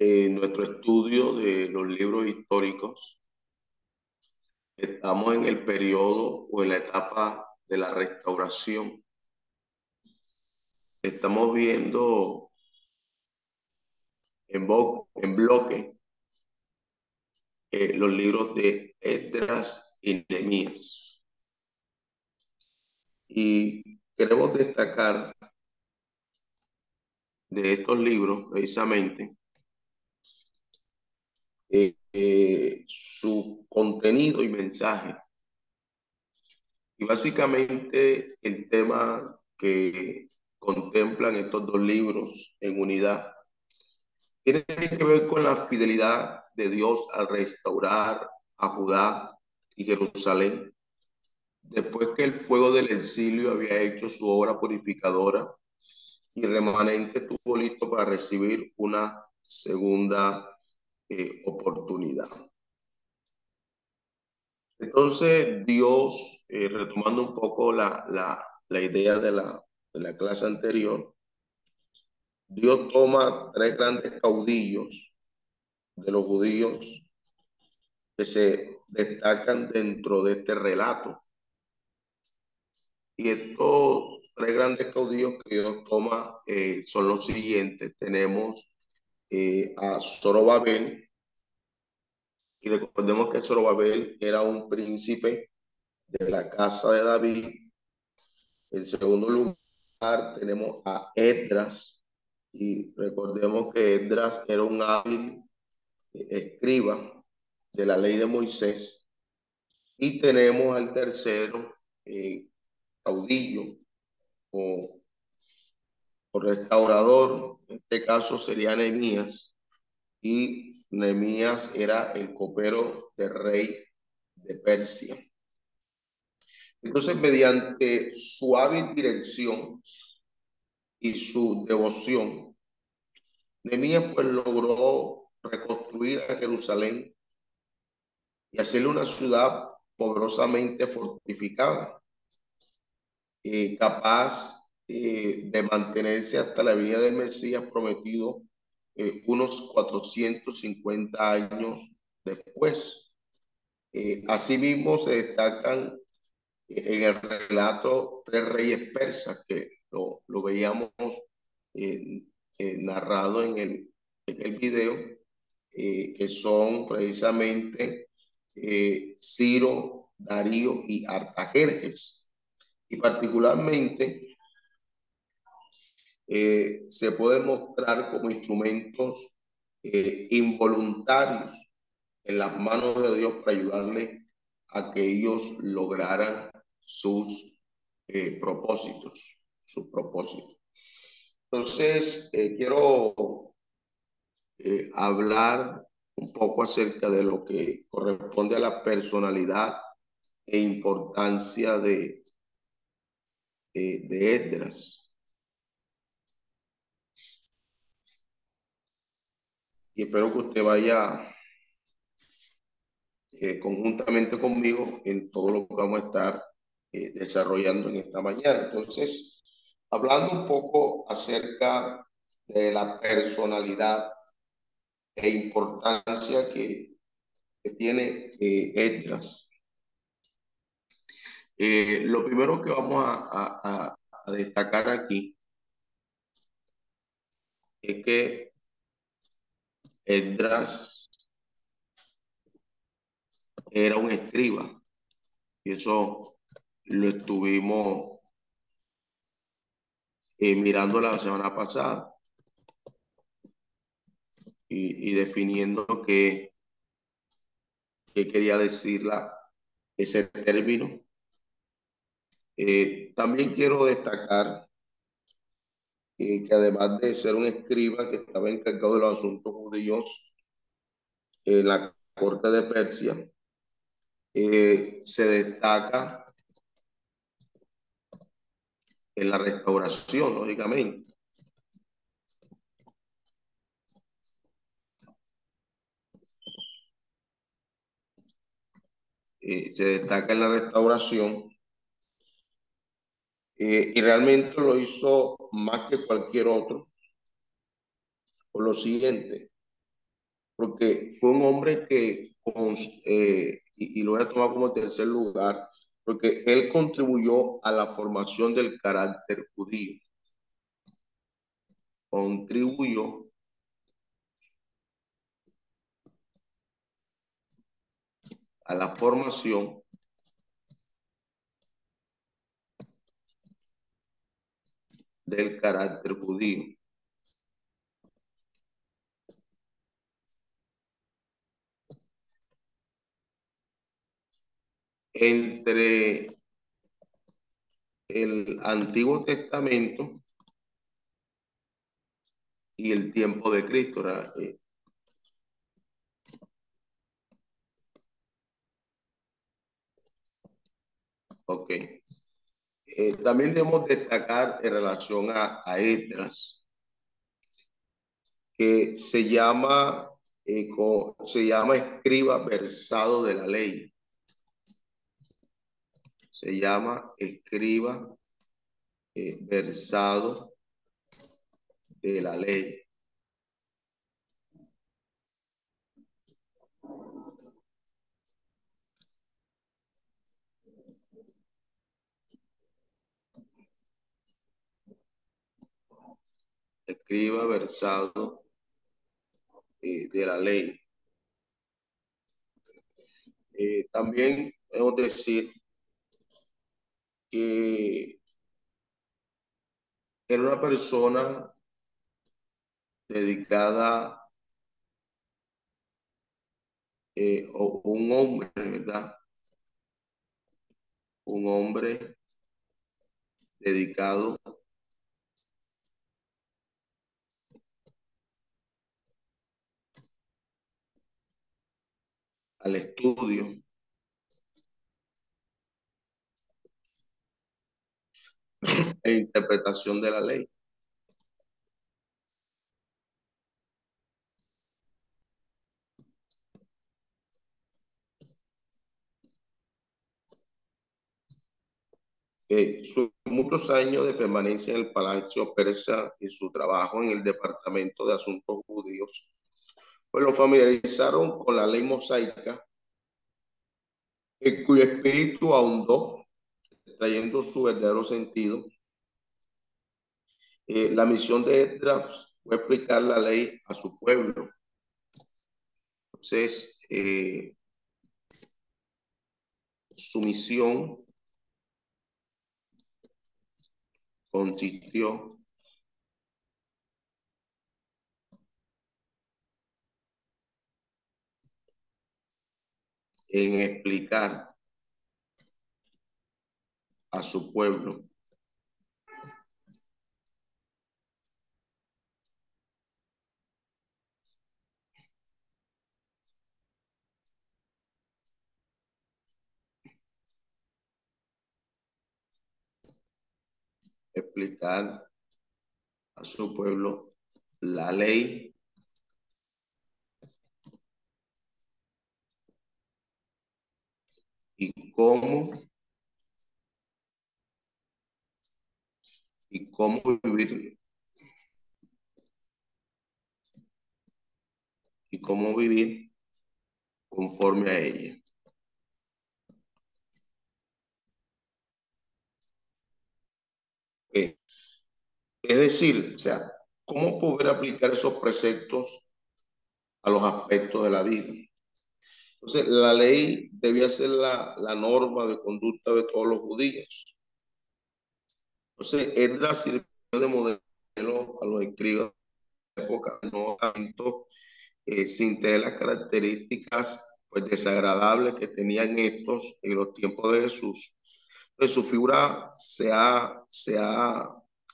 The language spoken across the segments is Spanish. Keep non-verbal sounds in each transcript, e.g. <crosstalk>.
en nuestro estudio de los libros históricos, estamos en el periodo o en la etapa de la restauración. Estamos viendo en, en bloque eh, los libros de Esdras y Nehemías. Y queremos destacar de estos libros precisamente eh, eh, su contenido y mensaje. Y básicamente el tema que contemplan estos dos libros en unidad tiene que ver con la fidelidad de Dios al restaurar a Judá y Jerusalén después que el fuego del exilio había hecho su obra purificadora y remanente estuvo listo para recibir una segunda eh, oportunidad. Entonces Dios, eh, retomando un poco la, la, la idea de la, de la clase anterior, Dios toma tres grandes caudillos de los judíos que se destacan dentro de este relato y estos tres grandes caudillos que Dios toma eh, son los siguientes. Tenemos eh, a Zorobabel, y recordemos que Zorobabel era un príncipe de la casa de David. En segundo lugar tenemos a Edras, y recordemos que Edras era un hábil eh, escriba de la ley de Moisés. Y tenemos al tercero, caudillo o, restaurador, en este caso sería Nehemías, y Nehemías era el copero del rey de Persia. Entonces, mediante su dirección y su devoción, Nehemías pues logró reconstruir a Jerusalén y hacerle una ciudad poderosamente fortificada. Eh, capaz eh, de mantenerse hasta la vida del Mesías prometido eh, unos 450 años después. asimismo, se destacan en el relato tres reyes persas que lo, lo veíamos narrado en el, en el video, que son precisamente Ciro, Darío y Artajerjes y particularmente eh, se puede mostrar como instrumentos eh, involuntarios en las manos de Dios para ayudarle a que ellos lograran sus eh, propósitos, sus propósitos. Entonces, quiero hablar un poco acerca de lo que corresponde a la personalidad e importancia de, de Edras. Y espero que usted vaya eh, conjuntamente conmigo en todo lo que vamos a estar eh, desarrollando en esta mañana. Entonces, hablando un poco acerca de la personalidad e importancia que, tiene Edras. Eh, lo primero que vamos a, destacar aquí es que Esdras era un escriba. Y eso lo estuvimos eh, mirando la semana pasada. Y, definiendo qué, qué quería decir la, ese término. Eh, también quiero destacar que además de ser un escriba que estaba encargado de los asuntos judíos en la corte de Persia, eh, se destaca en la restauración, lógicamente. Eh, se destaca en la restauración eh, y realmente lo hizo más que cualquier otro por lo siguiente, porque fue un hombre que, eh, y, lo voy a tomar como tercer lugar, porque él contribuyó a la formación del carácter judío. Contribuyó a la formación del carácter judío. Entre el Antiguo Testamento y el tiempo de Cristo. Ok. Eh, también debemos destacar en relación a, a que se llama, eh, se llama escriba versado de la ley. Se llama escriba eh, versado de la ley. Escriba versado eh, de la ley. Eh, también debo decir que era una persona dedicada eh, o un hombre, ¿verdad? Un hombre dedicado al estudio. <laughs> e interpretación de la ley. Eh, sus muchos años de permanencia en el Palacio Persa y su trabajo en el Departamento de Asuntos Judíos pues lo familiarizaron con la ley mosaica, en cuyo espíritu ahondó, trayendo su verdadero sentido. Eh, la misión de Edras fue explicar la ley a su pueblo. Entonces, eh, su misión consistió en explicar a su pueblo explicar a su pueblo la ley y cómo y cómo vivir y cómo vivir conforme a ella. Es decir, o sea, cómo poder aplicar esos preceptos a los aspectos de la vida. Entonces, la ley debía ser la, norma de conducta de todos los judíos. Entonces, Edra sirvió de modelo a los escribas de la época, no tanto eh, sin tener las características pues, desagradables que tenían estos en los tiempos de Jesús. Entonces, su figura se ha, se ha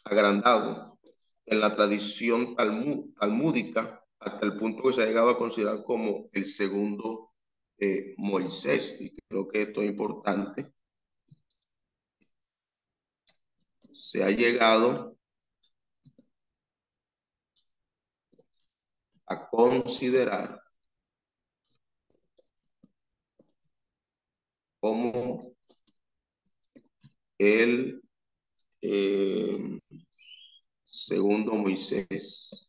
agrandado en la tradición talmúdica hasta el punto que se ha llegado a considerar como el segundo eh, Moisés. Y creo que esto es importante. Se ha llegado a considerar como el eh, segundo Moisés.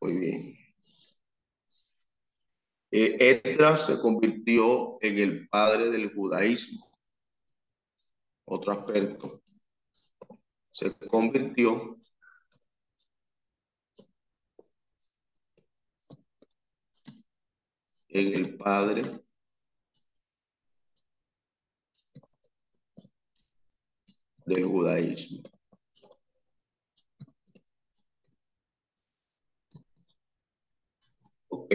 Muy bien. Eh, se convirtió en el padre del judaísmo. Otro aspecto. Se convirtió en el padre del judaísmo. Ok.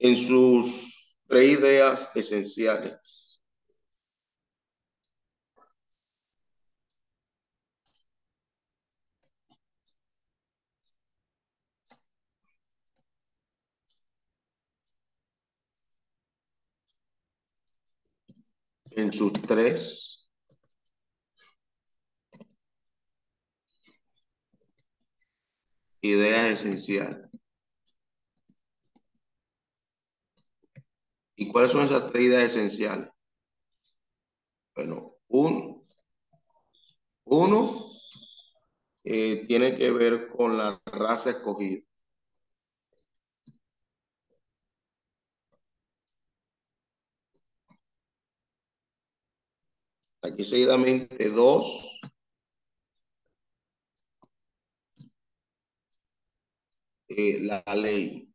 En sus tres ideas esenciales. En sus tres ideas esenciales. ¿Y cuáles son esas tres ideas esenciales? Bueno, un, uno eh, tiene que ver con la raza escogida. Aquí seguidamente dos Eh, la ley.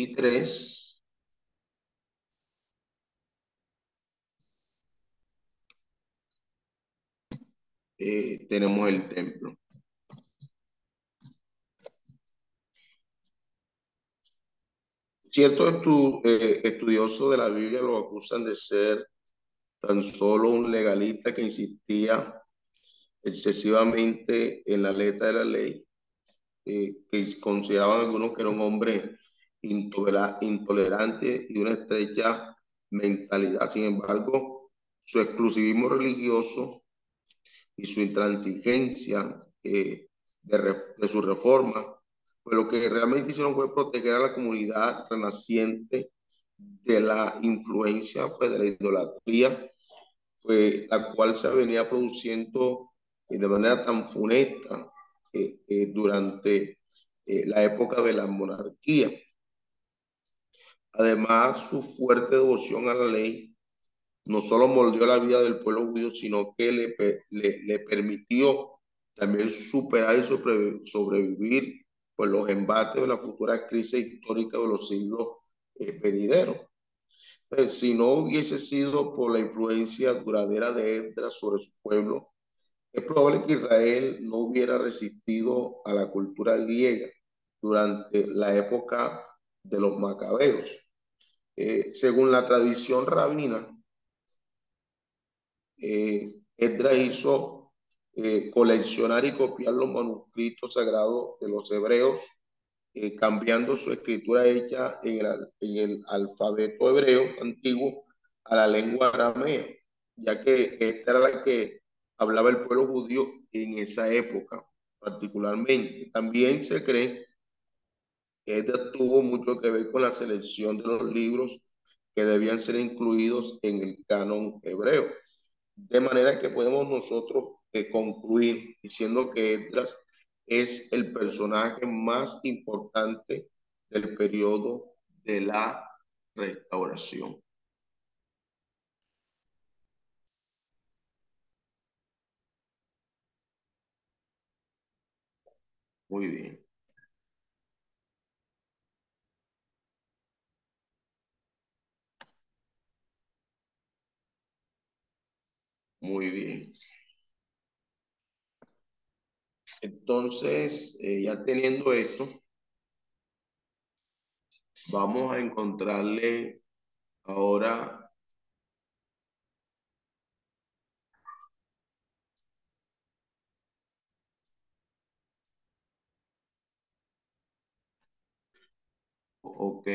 Y tres, eh, tenemos el templo. Cierto estu eh, estudioso de la Biblia lo acusan de ser tan solo un legalista que insistía excesivamente en la letra de la ley, eh, que consideraban algunos que era un hombre intolerante y una estrecha mentalidad. Sin embargo, su exclusivismo religioso y su intransigencia eh, de, su reforma, pues lo que realmente hicieron fue proteger a la comunidad renaciente de la influencia pues, de la idolatría, pues, la cual se venía produciendo eh, de manera tan funesta eh, durante la época de la monarquía. Además, su fuerte devoción a la ley no solo moldeó la vida del pueblo judío, sino que le, le, permitió también superar y sobrevivir pues, los embates de la futura crisis histórica de los siglos venideros. Pues, si no hubiese sido por la influencia duradera de Edra sobre su pueblo, es probable que Israel no hubiera resistido a la cultura griega durante la época de los macabeos. Eh, según la tradición rabina, eh, Edra hizo eh, coleccionar y copiar los manuscritos sagrados de los hebreos eh, cambiando su escritura hecha en el, en el, alfabeto hebreo antiguo a la lengua aramea, ya que esta era la que hablaba el pueblo judío en esa época particularmente. También se cree que esta tuvo mucho que ver con la selección de los libros que debían ser incluidos en el canon hebreo. De manera que podemos nosotros eh, concluir diciendo que Esdras es el personaje más importante del periodo de la restauración. Muy bien. Muy bien. Entonces, eh, ya teniendo esto, vamos a encontrarle ahora Ok.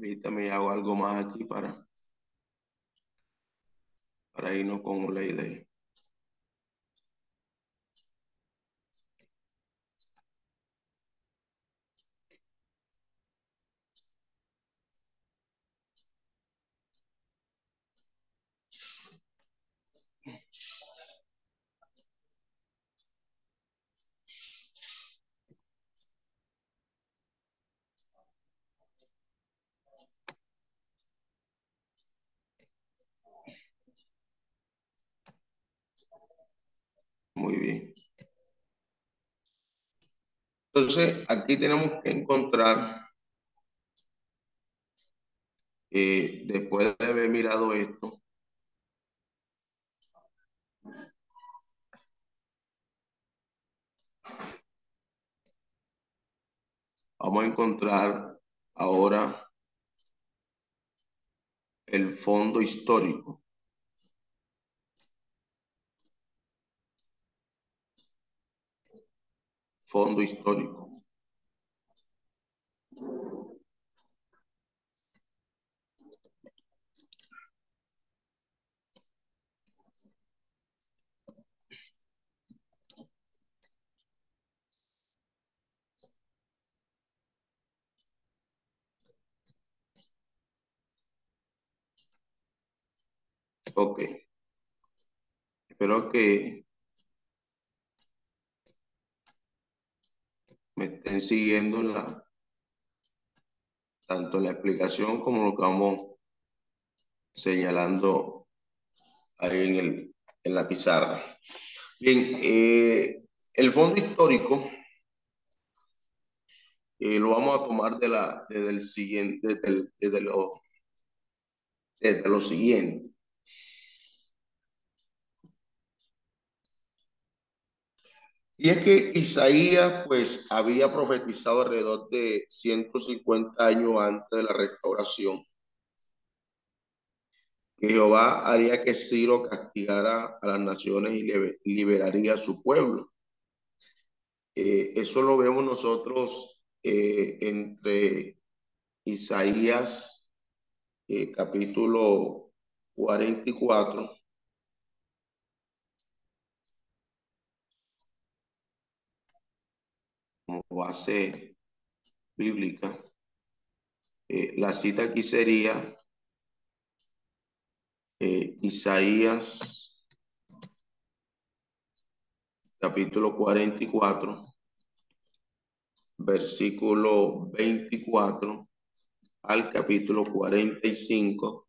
Permítame, hago algo más aquí para, para irnos con la idea. Muy bien. Entonces, aquí tenemos que encontrar, eh, después de haber mirado esto, vamos a encontrar ahora el fondo histórico. Fondo histórico. Ok. Espero que me estén siguiendo la, tanto la explicación como lo que vamos señalando ahí en, el, en la pizarra. Bien, eh, el fondo histórico eh, lo vamos a tomar de la, desde el siguiente, desde, desde, lo, desde lo siguiente. Y es que Isaías pues había profetizado alrededor de 150 años antes de la restauración que Jehová haría que Ciro castigara a las naciones y liberaría a su pueblo. Eh, eso lo vemos nosotros eh, entre Isaías eh, capítulo 44 como base bíblica. la cita aquí sería eh, Isaías capítulo 44, versículo 24 al capítulo 45,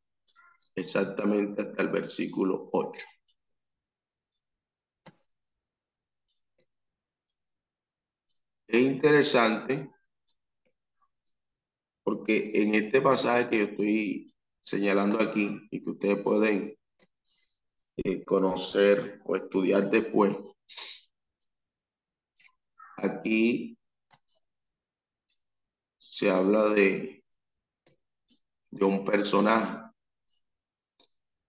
exactamente hasta el versículo 8. Es interesante porque en este pasaje que yo estoy señalando aquí y que ustedes pueden eh, conocer o estudiar después. Aquí se habla de, de un personaje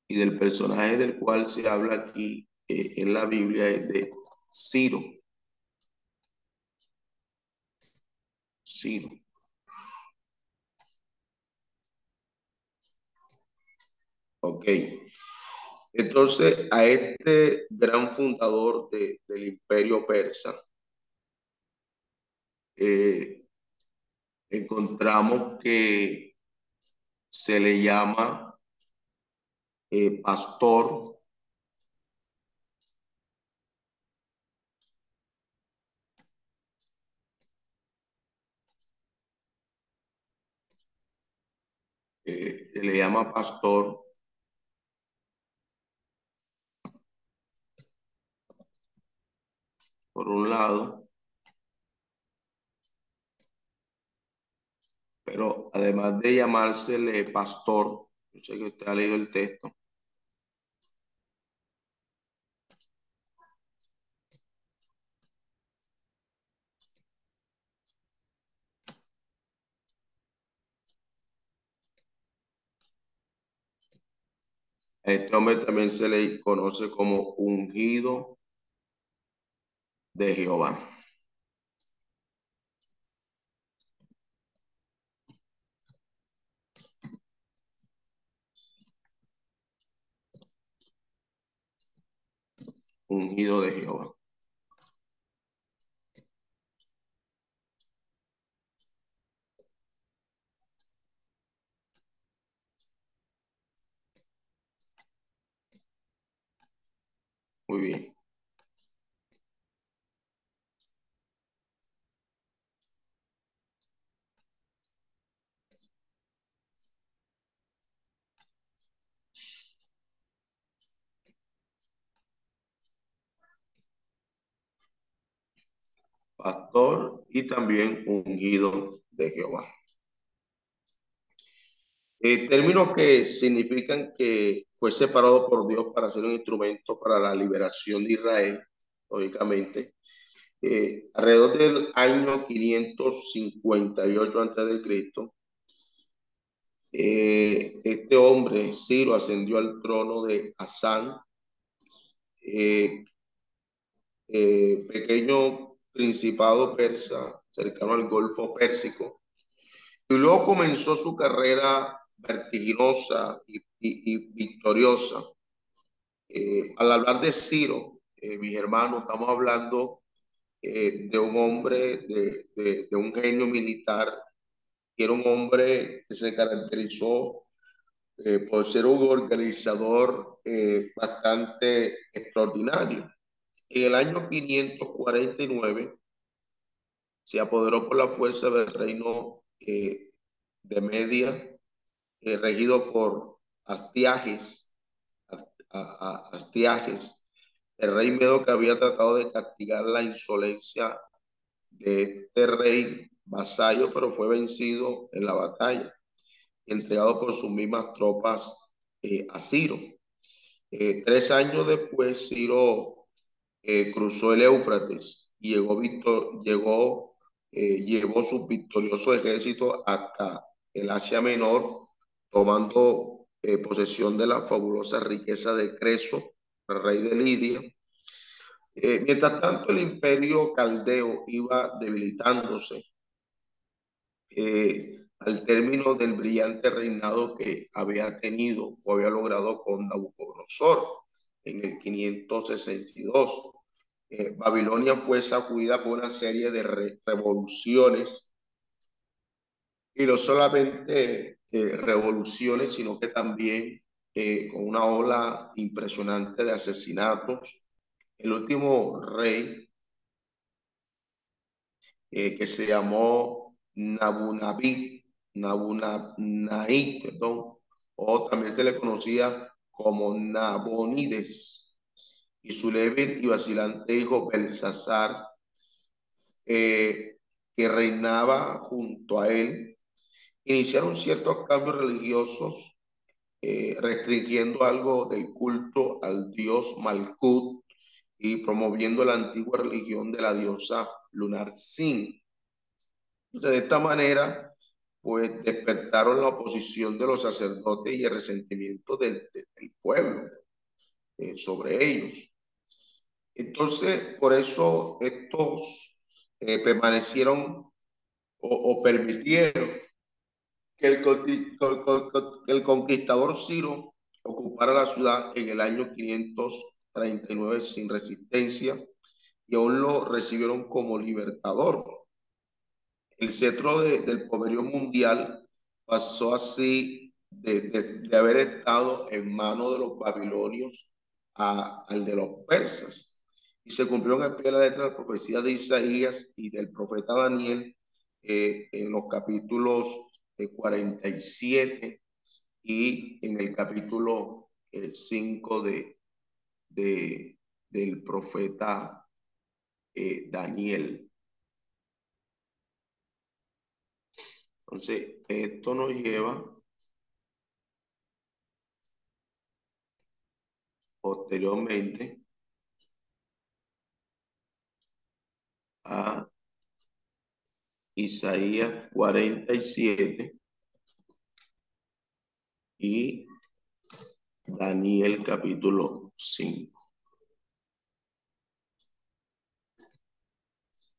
y del personaje del cual se habla aquí eh, en la Biblia es de Ciro. Ciro. Ok. Entonces, a este gran fundador del imperio persa, eh, encontramos que se le llama eh, pastor eh, le llama pastor por un lado. Pero además de llamársele pastor, yo sé que usted ha leído el texto, este hombre también se le conoce como ungido de Jehová. Ungido de Jehová. Muy bien. pastor y también ungido de Jehová. Eh, términos que significan que fue separado por Dios para ser un instrumento para la liberación de Israel, lógicamente. Eh, alrededor del año 558 antes de Cristo, eh, este hombre, Ciro, ascendió al trono de Asán, eh, pequeño principado persa cercano al Golfo Pérsico. Y luego comenzó su carrera vertiginosa y, victoriosa. Eh, al hablar de Ciro, eh, mis hermanos, estamos hablando eh, de un hombre, de, de, un genio militar, que era un hombre que se caracterizó por ser un organizador bastante extraordinario. En el año 549 se apoderó por la fuerza del reino eh, de Media, eh, regido por Astiages, Astiages, el rey Medo que había tratado de castigar la insolencia de este rey vasallo, pero fue vencido en la batalla entregado por sus mismas tropas eh, a Ciro. tres años después, Ciro eh, cruzó el Éufrates y llegó, llegó eh, llevó su victorioso ejército hasta el Asia Menor, tomando eh, posesión de la fabulosa riqueza de Creso, rey de Lidia. mientras tanto, el imperio caldeo iba debilitándose al término del brillante reinado que había tenido o había logrado con Nabucodonosor en el 562. Eh, Babilonia fue sacudida por una serie de revoluciones y no solamente eh, revoluciones, sino que también eh, con una ola impresionante de asesinatos. El último rey que se llamó Nabunabi, Nabunai, perdón, o también se le conocía como Nabonides y su débil y vacilante hijo Belsasar, eh, que reinaba junto a él, iniciaron ciertos cambios religiosos, eh, restringiendo algo del culto al dios Malkut y promoviendo la antigua religión de la diosa lunar Sin. De esta manera, pues despertaron la oposición de los sacerdotes y el resentimiento del, pueblo eh, sobre ellos. Entonces, por eso estos eh, permanecieron o, permitieron que el, conquistador Ciro ocupara la ciudad en el año 539 sin resistencia y aún lo recibieron como libertador. El cetro del poderío mundial pasó así de, de, haber estado en manos de los babilonios a, al de los persas y se cumplió en pie de la letra la profecía de Isaías y del profeta Daniel eh, en los capítulos de 47 y en el capítulo 5 de, de, del profeta eh, Daniel. Entonces, esto nos lleva posteriormente a Isaías 47 y Daniel capítulo 5.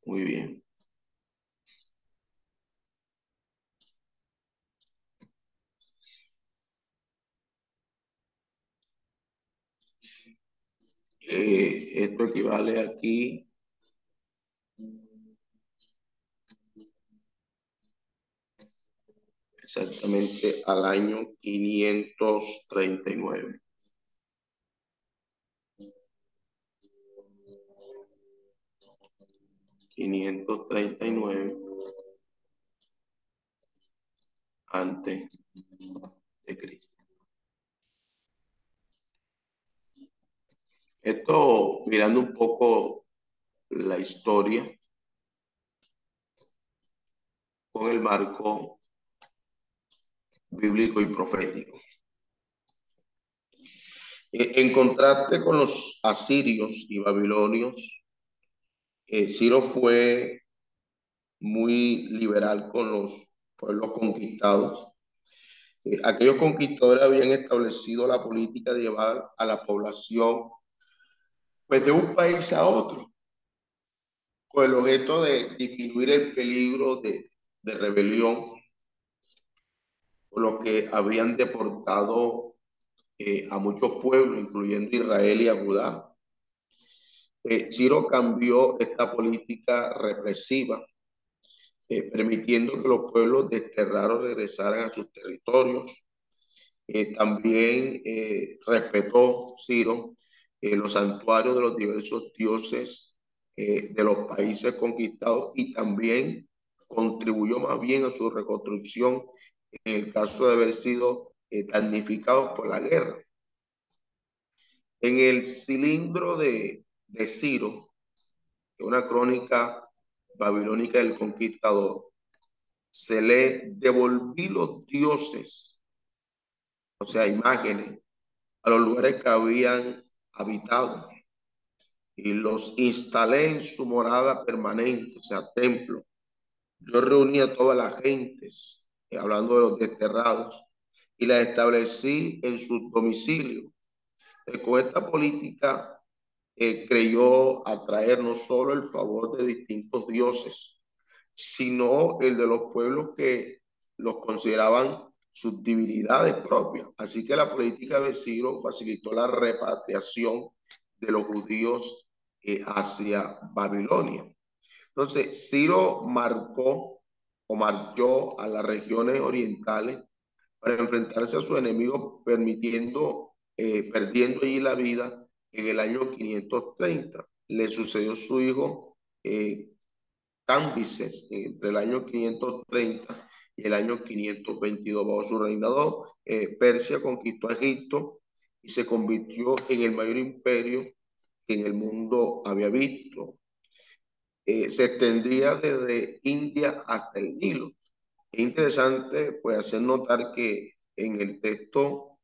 Muy bien. Eh, esto equivale aquí exactamente al año 539. Quinientos treinta y nueve antes de Cristo. Esto, mirando un poco la historia con el marco bíblico y profético. E, en contraste con los asirios y babilonios, eh, Ciro fue muy liberal con los pueblos conquistados. Eh, aquellos conquistadores habían establecido la política de llevar a la población pues, de un país a otro, con el objeto de disminuir el peligro de, de rebelión los que habían deportado eh, a muchos pueblos, incluyendo Israel y a Judá. Eh, Ciro cambió esta política represiva, eh, permitiendo que los pueblos desterrados regresaran a sus territorios. también respetó Ciro los santuarios de los diversos dioses de los países conquistados y también contribuyó más bien a su reconstrucción en el caso de haber sido eh, damnificados por la guerra. En el cilindro de, de Ciro, una crónica babilónica del conquistador, se le devolví los dioses, o sea, imágenes, a los lugares que habían habitado y los instalé en su morada permanente, o sea, templo. Yo reuní a todas las gentes hablando de los desterrados, y la establecí en su domicilio. Eh, con esta política eh, creyó atraer no solo el favor de distintos dioses, sino el de los pueblos que los consideraban sus divinidades propias. Así que la política de Ciro facilitó la repatriación de los judíos hacia Babilonia. Entonces, Ciro marcó marchó a las regiones orientales para enfrentarse a sus enemigos, permitiendo, eh, perdiendo allí la vida en el año 530. Le sucedió su hijo eh, Cambises entre el año 530 y el año 522. Bajo su reinado, eh, Persia conquistó Egipto y se convirtió en el mayor imperio que en el mundo había visto. Eh, se extendía desde India hasta el Nilo. Es interesante pues hacer notar que en el texto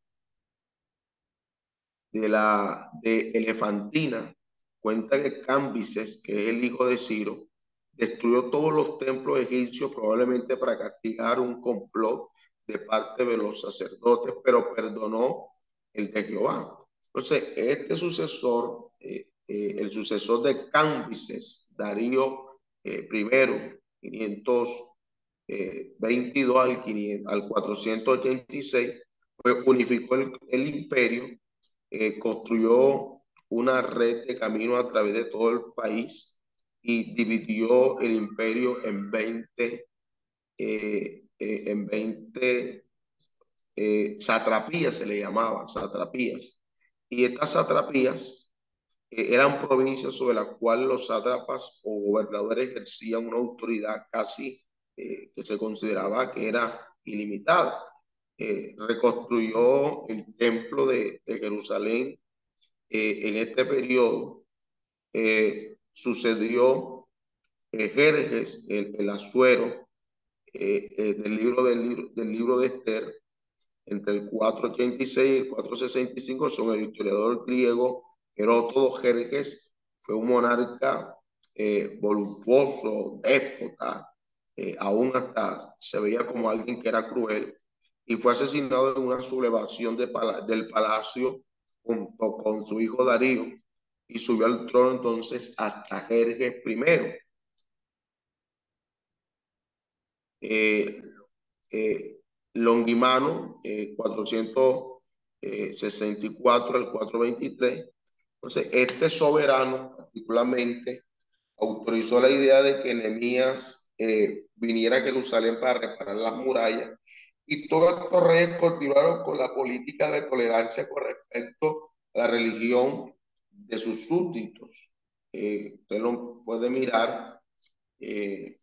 de la de Elefantina cuenta que Cambises, que es el hijo de Ciro, destruyó todos los templos egipcios probablemente para castigar un complot de parte de los sacerdotes, pero perdonó el de Jehová. Entonces, este sucesor, eh, eh, el sucesor de Cambises, Darío eh, primero, 522 al, 500, al 486, pues unificó el, imperio, eh, construyó una red de camino a través de todo el país y dividió el imperio en 20, eh, en 20 satrapías, se le llamaban satrapías. Y estas satrapías eh, eran provincias sobre las cuales los sátrapas o gobernadores ejercían una autoridad casi eh, que se consideraba que era ilimitada. Eh, reconstruyó el templo de, Jerusalén en este periodo. sucedió Jerjes, el, el Azuero, eh, eh, del, libro, del, libro, del libro de Esther, entre el 486 y el 465, son el historiador griego Herótodo Jerjes, fue un monarca eh, voluptuoso, déspota, eh, aún hasta se veía como alguien que era cruel, y fue asesinado en una sublevación de del palacio junto con su hijo Darío, y subió al trono entonces hasta Jerjes I. Eh, eh, Longimano, 464 al 423. Entonces, este soberano particularmente autorizó la idea de que Nehemías eh, viniera a Jerusalén para reparar las murallas y todos estos reyes continuaron con la política de tolerancia con respecto a la religión de sus súbditos. Eh, usted lo puede mirar eh,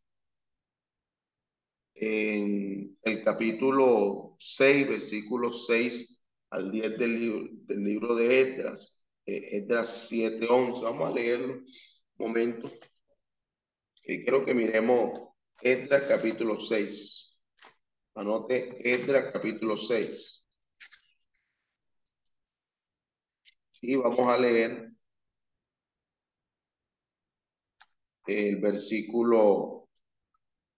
en el capítulo 6, versículo 6 al 10 del libro, del libro de Esdras, eh, Esdras 7, 11. Vamos a leerlo un momento. Y quiero que miremos Esdras capítulo 6. Anote Esdras capítulo 6. Y vamos a leer el versículo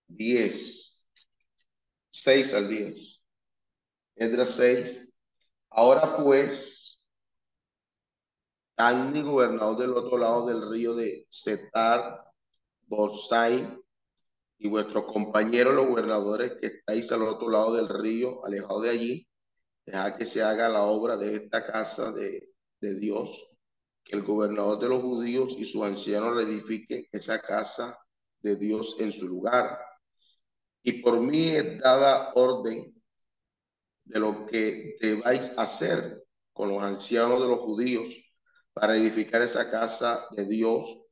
10. 6 al 10. Esdras 6. Ahora pues, Tani, gobernador del otro lado del río de Setar, Borsai, y vuestros compañeros, los gobernadores que estáis al otro lado del río, alejados de allí, deja que se haga la obra de esta casa de, de Dios, que el gobernador de los judíos y sus ancianos reedifiquen esa casa de Dios en su lugar. Y por mí es dada orden de lo que debáis hacer con los ancianos de los judíos para edificar esa casa de Dios,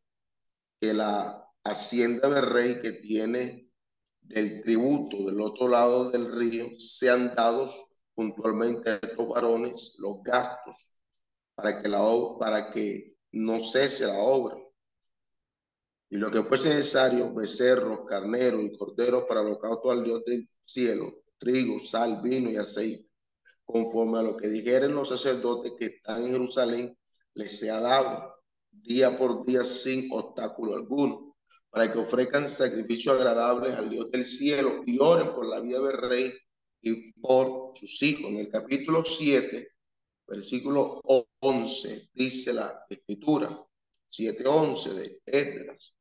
que la hacienda del rey que tiene del tributo del otro lado del río sean dados puntualmente a estos varones los gastos para que la para que no cese la obra. Y lo que fuese necesario, becerros, carneros y corderos para holocausto al Dios del cielo, trigo, sal, vino y aceite, conforme a lo que dijeren los sacerdotes que están en Jerusalén, les sea dado día por día sin obstáculo alguno, para que ofrezcan sacrificios agradables al Dios del cielo y oren por la vida del rey y por sus hijos. En el capítulo 7, versículo 11, dice la escritura, 7.11 de Esdras.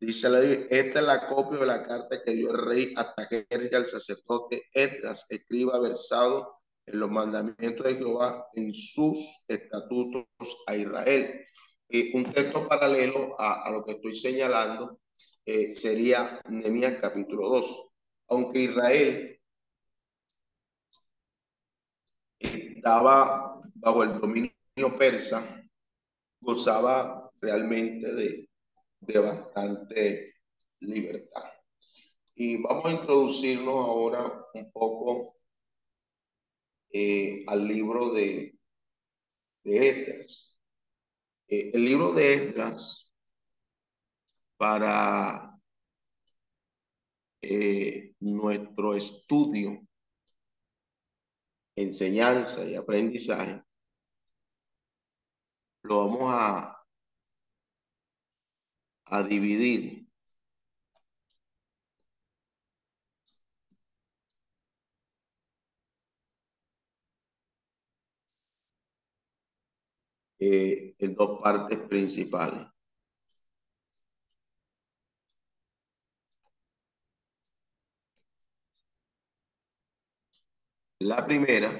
Dice la esta es la copia de la carta que dio el rey Atajerja al sacerdote Esdras, escriba versado los mandamientos de Jehová, en sus estatutos a Israel. Y un texto paralelo a, lo que estoy señalando eh, sería Nehemías capítulo 2. Aunque Israel estaba bajo el dominio persa, gozaba realmente de, de bastante libertad. Y vamos a introducirnos ahora un poco eh, al libro de, de. Eh, el libro de Esdras, para eh, nuestro estudio, enseñanza y aprendizaje, lo vamos a a dividir eh, en dos partes principales. La primera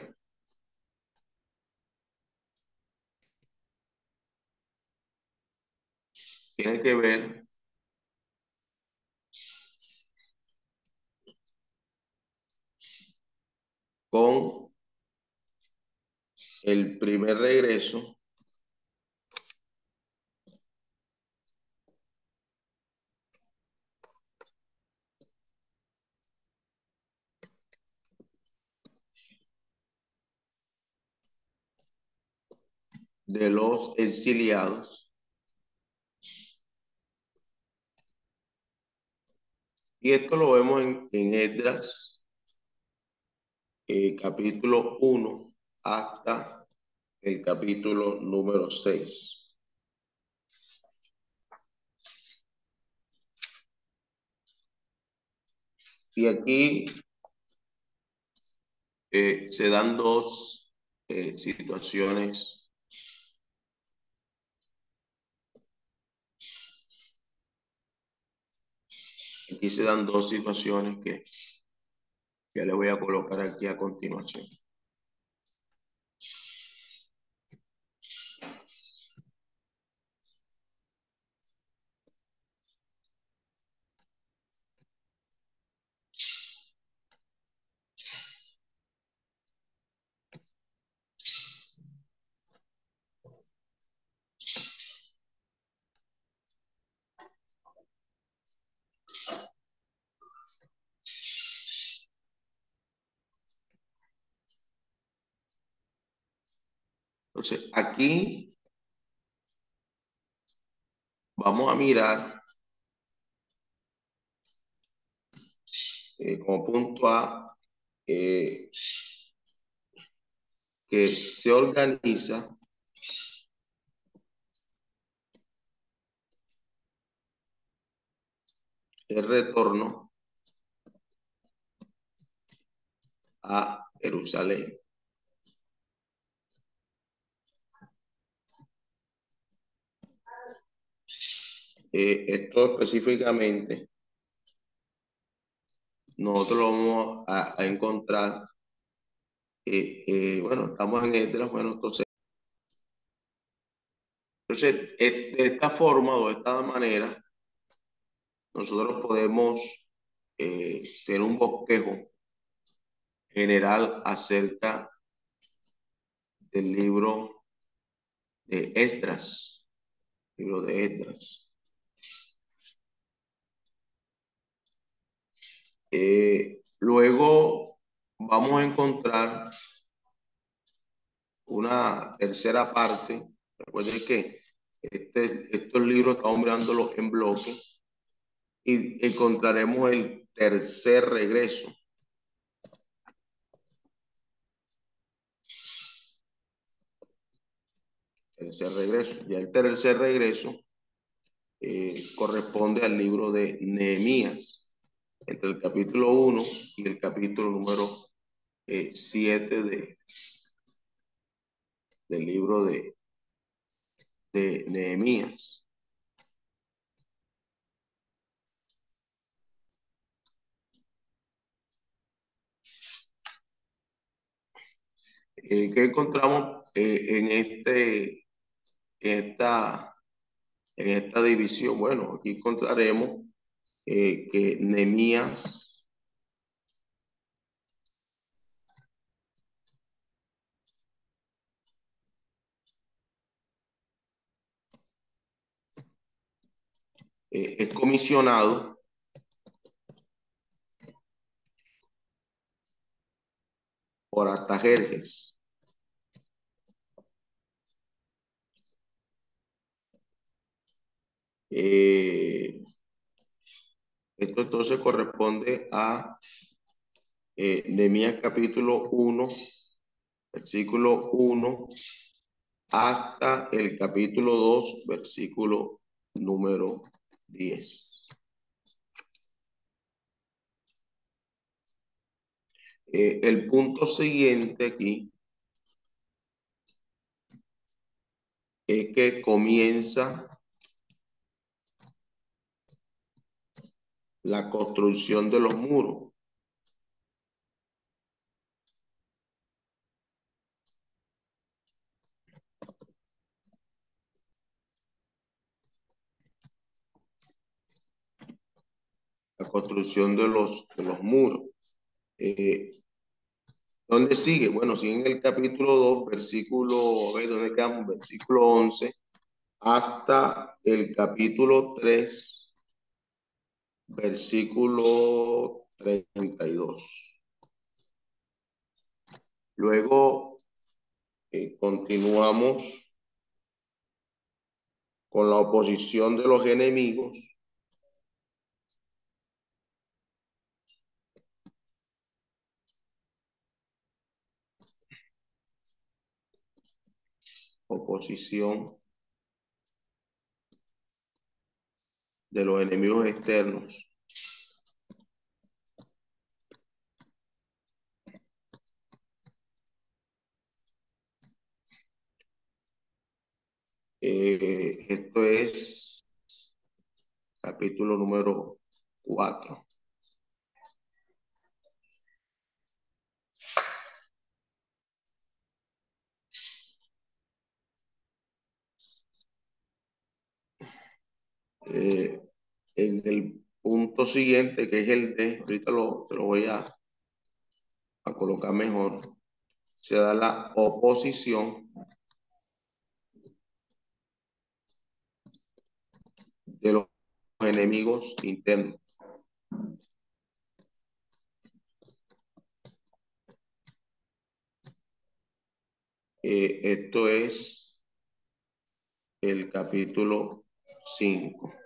tiene que ver con el primer regreso de los exiliados Y esto lo vemos en, en Esdras, eh, capítulo 1 hasta el capítulo número 6. Y aquí eh, se dan dos eh, situaciones Aquí se dan dos situaciones que, que le voy a colocar aquí a continuación. Aquí vamos a mirar eh, como punto A eh, que se organiza el retorno a Jerusalén. Eh, esto específicamente, nosotros lo vamos a, encontrar, eh, eh, bueno, estamos en este, bueno, entonces, entonces, de esta forma o de esta manera, nosotros podemos tener un bosquejo general acerca del libro de Esdras, libro de Esdras. Eh, luego vamos a encontrar una tercera parte. Recuerden que este, estos libros estamos mirándolos en bloque y encontraremos el tercer regreso. Tercer regreso. Ya el tercer regreso eh, corresponde al libro de Nehemías entre el capítulo 1 y el capítulo número 7 eh, de, del libro de, de Nehemías. Eh, ¿Qué encontramos eh, en, este, esta, en esta división? Bueno, aquí encontraremos eh, que Nemías eh, es comisionado por Artajerjes. Eh, esto entonces corresponde a eh, capítulo 1, versículo 1, hasta el capítulo 2, versículo número 10. Eh, el punto siguiente aquí es que comienza la construcción de los muros. La construcción de los, de los muros. Eh, ¿Dónde sigue? Bueno, sigue en el capítulo 2, versículo, a ¿dónde quedamos? Versículo 11, hasta el capítulo 3, versículo 32. Luego eh, continuamos con la oposición de los enemigos. Oposición de los enemigos externos. Eh, esto es capítulo número 4. Eh, en el punto siguiente, que es el de, ahorita lo, lo voy a, a colocar mejor, se da la oposición de los enemigos internos. Eh, esto es el capítulo 5.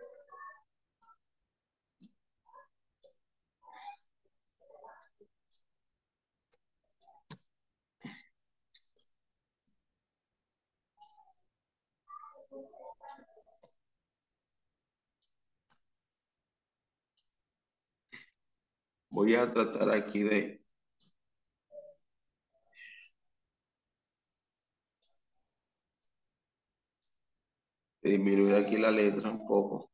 Voy a tratar aquí de disminuir aquí la letra un poco.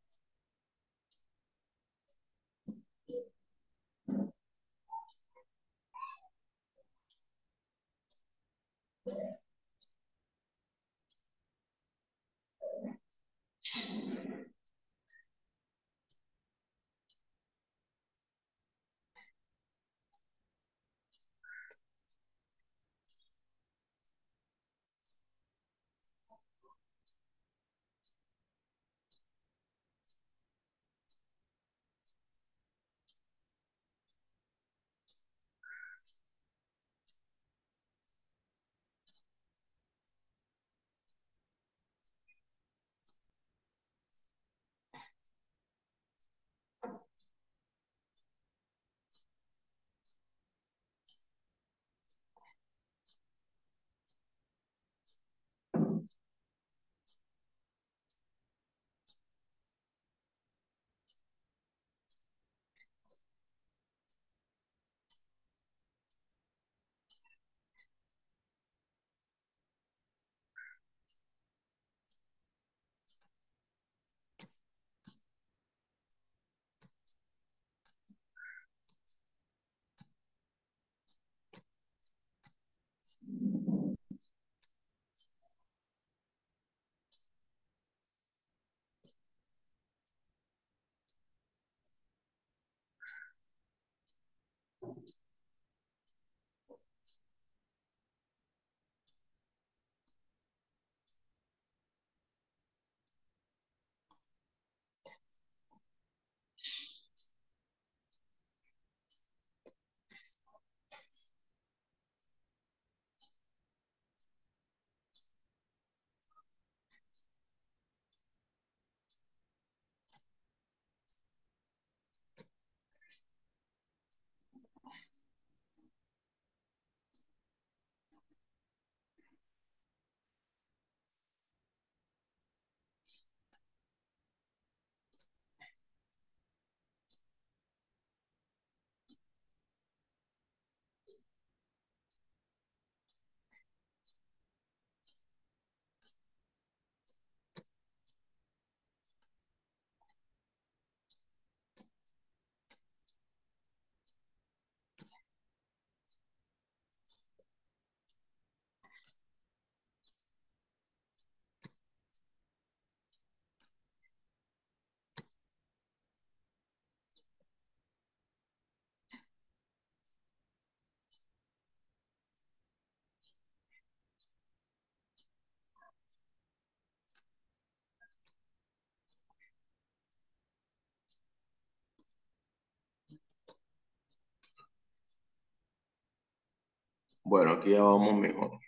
Bueno, aquí ya vamos mejor.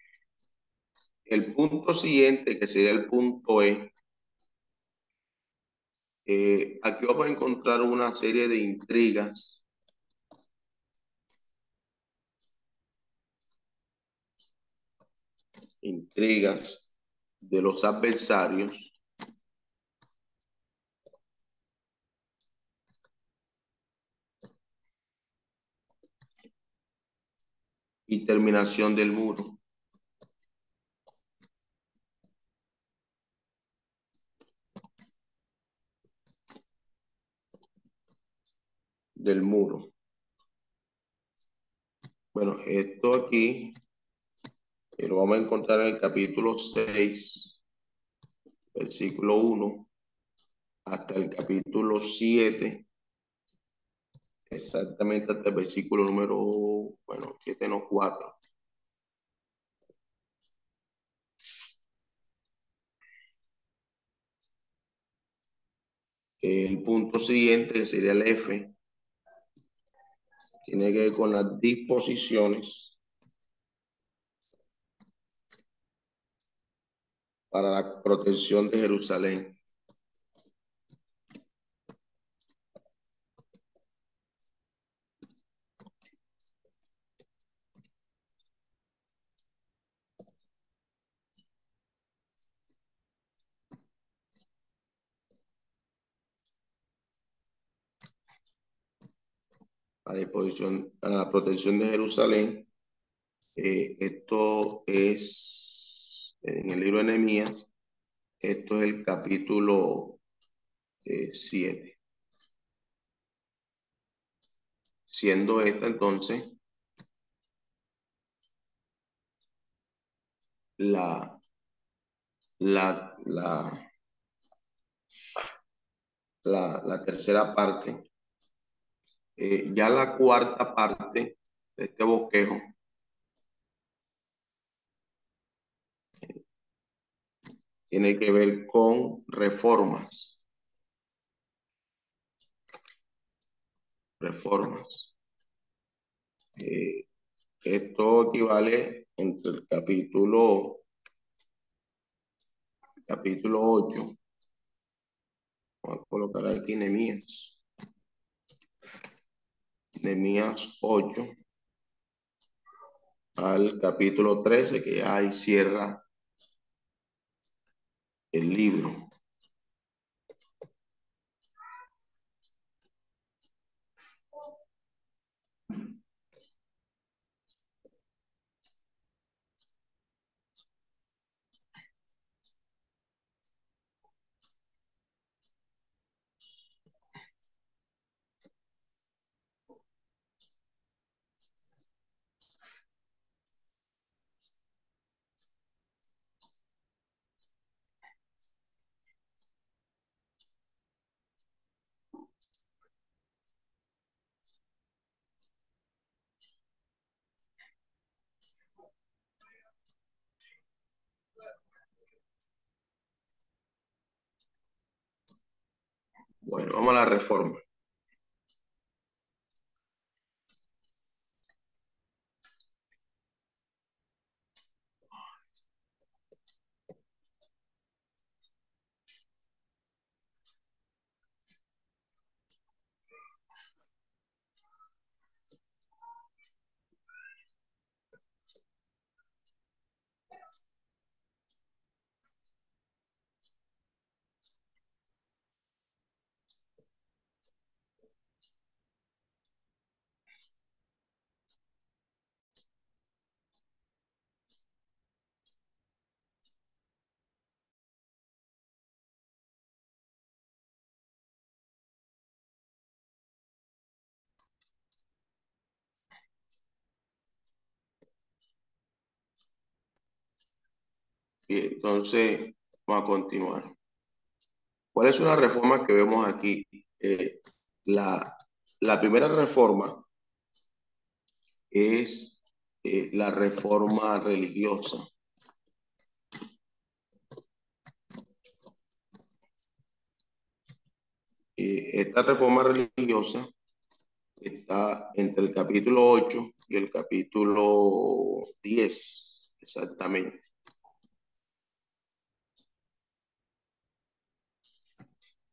El punto siguiente, que sería el punto E, eh, aquí vamos a encontrar una serie de intrigas. Intrigas de los adversarios y terminación del muro. del muro. Bueno, esto aquí eh, lo vamos a encontrar en el capítulo 6, versículo 1, hasta el capítulo 7, exactamente hasta el versículo número, bueno, 7 no 4. El punto siguiente, sería el F, tiene que ver con las disposiciones para la protección de Jerusalén. A disposición, a la protección de Jerusalén. Eh, esto es en el libro de Nehemías, esto es el capítulo 7. Eh, Siendo esta entonces la, la, la, la, la tercera parte eh, ya la cuarta parte de este bosquejo tiene que ver con reformas. Reformas. Eh, esto equivale entre el capítulo capítulo 8. Vamos a colocar aquí Nemías. Mías 8 al capítulo 13, que ahí cierra el libro. Bueno, vamos a la reforma. Entonces, vamos a continuar. ¿Cuál es una reforma que vemos aquí? Eh, la, la, primera reforma es eh, la reforma religiosa. esta reforma religiosa está entre el capítulo 8 y el capítulo 10, exactamente.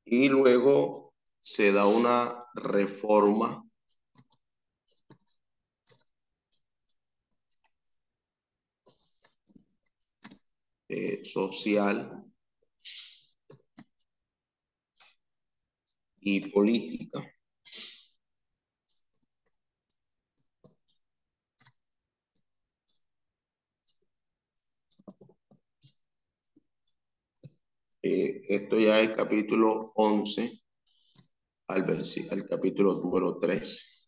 Y luego se da una reforma eh, social y política. Eh, esto ya es capítulo 11 al, al capítulo número 3.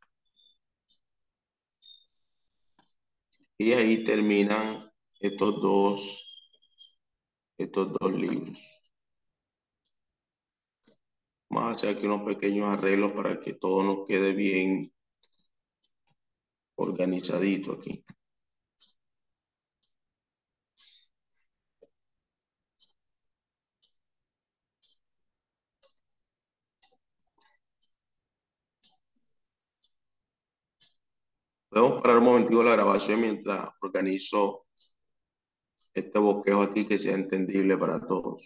Y ahí terminan estos dos, estos dos libros. Vamos a hacer aquí unos pequeños arreglos para que todo nos quede bien organizadito aquí. Podemos parar un momentito la grabación mientras organizo este bosquejo aquí que sea entendible para todos.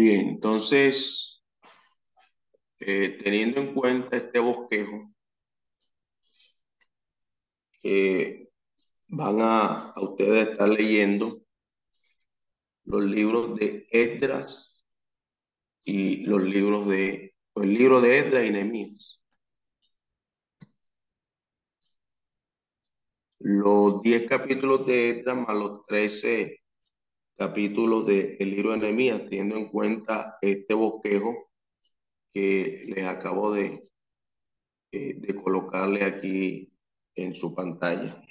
Bien, entonces, eh, teniendo en cuenta este bosquejo, eh, van a, a ustedes estar leyendo los libros de Esdras y los libros de, el libro de Esdras y Nehemías. Los 10 capítulos de Esdras más los 13 capítulos del libro de Nehemías, teniendo en cuenta este bosquejo que les acabo de, eh, de colocarle aquí en su pantalla.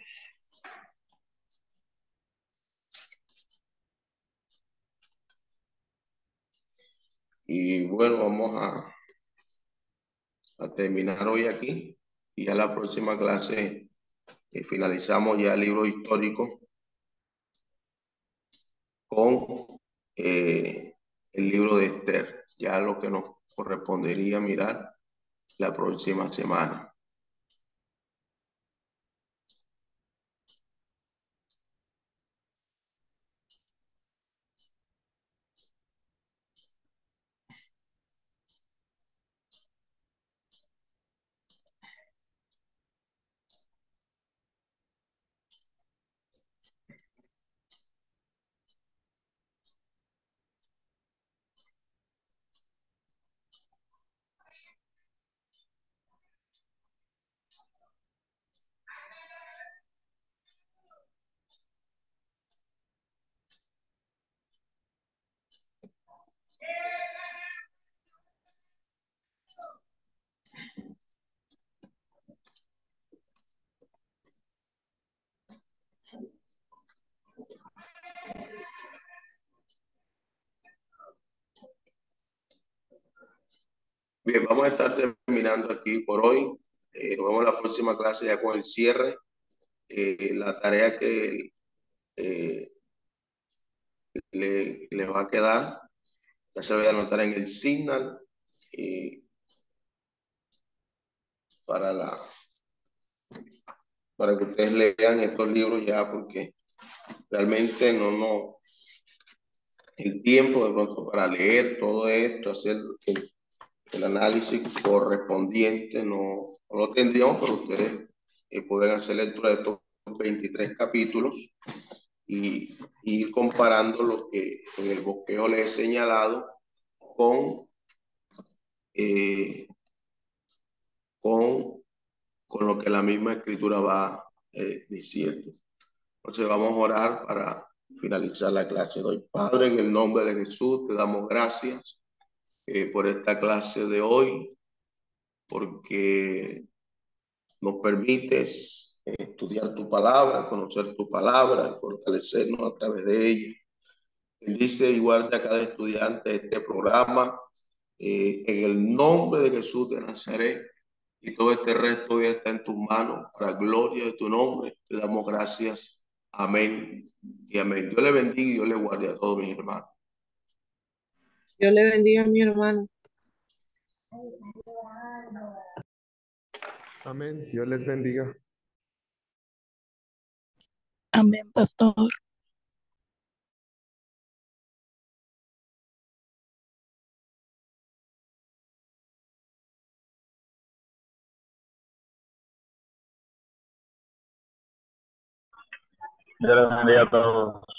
Y bueno, vamos a, a terminar hoy aquí y a la próxima clase eh, finalizamos ya el libro histórico con eh, el libro de Esther, ya lo que nos correspondería mirar la próxima semana. Bien, vamos a estar terminando aquí por hoy. Eh, nos vemos en la próxima clase ya con el cierre. Eh, la tarea que eh, le, le, va a quedar, ya se va a anotar en el Signal para la para que ustedes lean estos libros ya porque realmente no, no, el tiempo de pronto para leer todo esto, hacer el análisis correspondiente, no, no, lo tendríamos, pero ustedes eh, pueden hacer lectura de estos 23 capítulos y, ir comparando lo que en el bosquejo les he señalado con, eh, con, con lo que la misma escritura va eh, diciendo. Entonces vamos a orar para finalizar la clase. Doy Padre, en el nombre de Jesús, te damos gracias eh, por esta clase de hoy, porque nos permites estudiar tu palabra, conocer tu palabra, fortalecernos a través de ella. Dice igual a cada estudiante de este programa, eh, en el nombre de Jesús de Nazaret, y todo este resto ya está en tus manos, para gloria de tu nombre. Te damos gracias. Amén y amén. Dios le bendiga y Dios le guarde a todos mis hermanos. Dios le bendiga a mi hermano. Amén. Dios les bendiga. Amén, pastor. Dios les bendiga a todos.